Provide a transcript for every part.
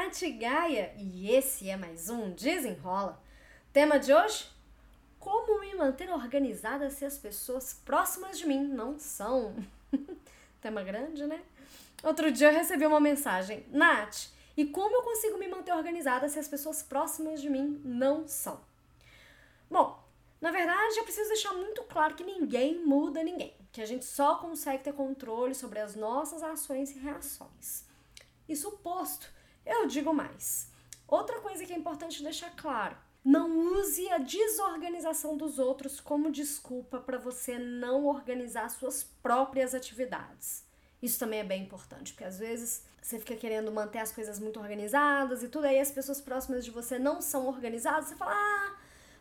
Nath Gaia e esse é mais um Desenrola. Tema de hoje: Como me manter organizada se as pessoas próximas de mim não são? Tema grande, né? Outro dia eu recebi uma mensagem: Nath, e como eu consigo me manter organizada se as pessoas próximas de mim não são? Bom, na verdade, eu preciso deixar muito claro que ninguém muda ninguém, que a gente só consegue ter controle sobre as nossas ações e reações. Isso posto, eu digo mais. Outra coisa que é importante deixar claro: não use a desorganização dos outros como desculpa para você não organizar suas próprias atividades. Isso também é bem importante, porque às vezes você fica querendo manter as coisas muito organizadas e tudo, aí as pessoas próximas de você não são organizadas, você fala, ah,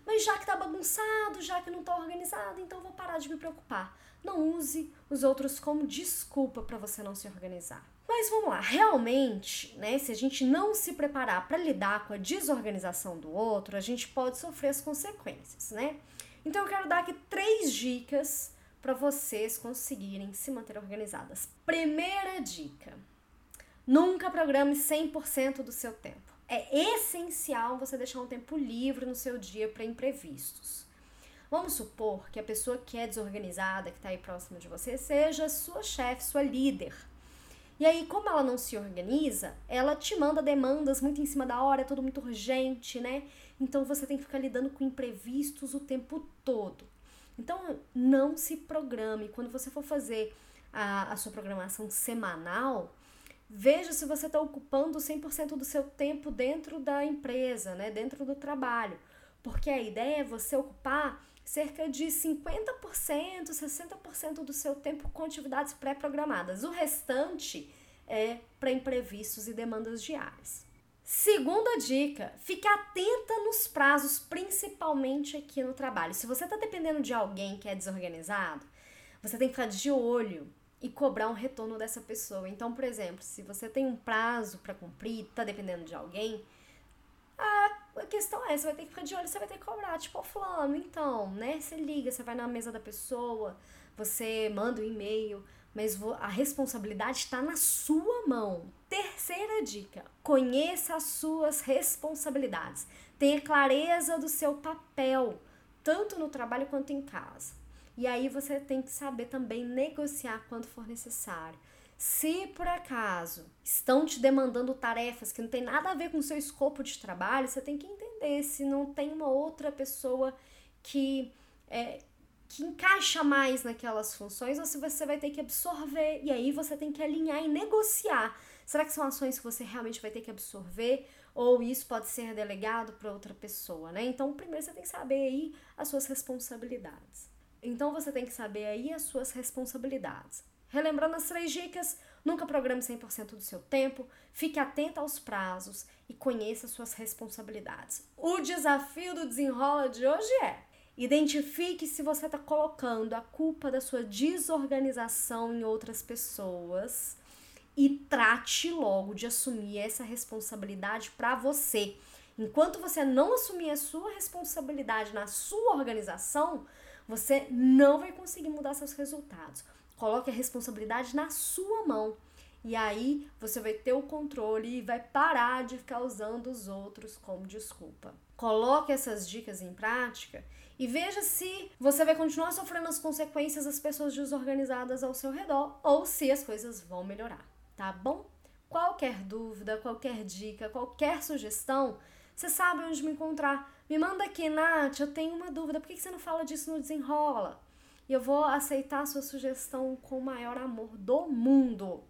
mas já que tá bagunçado, já que não tá organizado, então vou parar de me preocupar. Não use os outros como desculpa para você não se organizar. Mas vamos lá, realmente, né, se a gente não se preparar para lidar com a desorganização do outro, a gente pode sofrer as consequências, né? Então eu quero dar aqui três dicas para vocês conseguirem se manter organizadas. Primeira dica: nunca programe 100% do seu tempo. É essencial você deixar um tempo livre no seu dia para imprevistos. Vamos supor que a pessoa que é desorganizada, que está aí próxima de você, seja sua chefe, sua líder. E aí, como ela não se organiza, ela te manda demandas muito em cima da hora, é tudo muito urgente, né? Então você tem que ficar lidando com imprevistos o tempo todo. Então, não se programe. Quando você for fazer a, a sua programação semanal, veja se você está ocupando 100% do seu tempo dentro da empresa, né? dentro do trabalho. Porque a ideia é você ocupar cerca de 50%, 60% do seu tempo com atividades pré-programadas. O restante é para imprevistos e demandas diárias. Segunda dica, fique atenta nos prazos, principalmente aqui no trabalho. Se você está dependendo de alguém que é desorganizado, você tem que ficar de olho e cobrar um retorno dessa pessoa. Então, por exemplo, se você tem um prazo para cumprir, está dependendo de alguém, a a questão é, você vai ter que ficar de olho, você vai ter que cobrar. Tipo, fulano, então, né? Você liga, você vai na mesa da pessoa, você manda um e-mail, mas a responsabilidade está na sua mão. Terceira dica: conheça as suas responsabilidades. Tenha clareza do seu papel, tanto no trabalho quanto em casa. E aí você tem que saber também negociar quando for necessário. Se por acaso estão te demandando tarefas que não tem nada a ver com o seu escopo de trabalho, você tem que entender se não tem uma outra pessoa que é, que encaixa mais naquelas funções ou se você vai ter que absorver e aí você tem que alinhar e negociar. Será que são ações que você realmente vai ter que absorver ou isso pode ser delegado para outra pessoa, né? Então, primeiro você tem que saber aí as suas responsabilidades. Então, você tem que saber aí as suas responsabilidades. Relembrando as três dicas, nunca programe 100% do seu tempo, fique atento aos prazos e conheça suas responsabilidades. O desafio do desenrola de hoje é: identifique se você está colocando a culpa da sua desorganização em outras pessoas e trate logo de assumir essa responsabilidade para você. Enquanto você não assumir a sua responsabilidade na sua organização, você não vai conseguir mudar seus resultados. Coloque a responsabilidade na sua mão. E aí você vai ter o controle e vai parar de ficar usando os outros como desculpa. Coloque essas dicas em prática e veja se você vai continuar sofrendo as consequências das pessoas desorganizadas ao seu redor ou se as coisas vão melhorar, tá bom? Qualquer dúvida, qualquer dica, qualquer sugestão, você sabe onde me encontrar. Me manda aqui, Nath, eu tenho uma dúvida, por que você não fala disso no Desenrola? E eu vou aceitar a sua sugestão com o maior amor do mundo.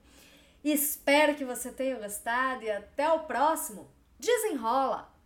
Espero que você tenha gostado e até o próximo. Desenrola!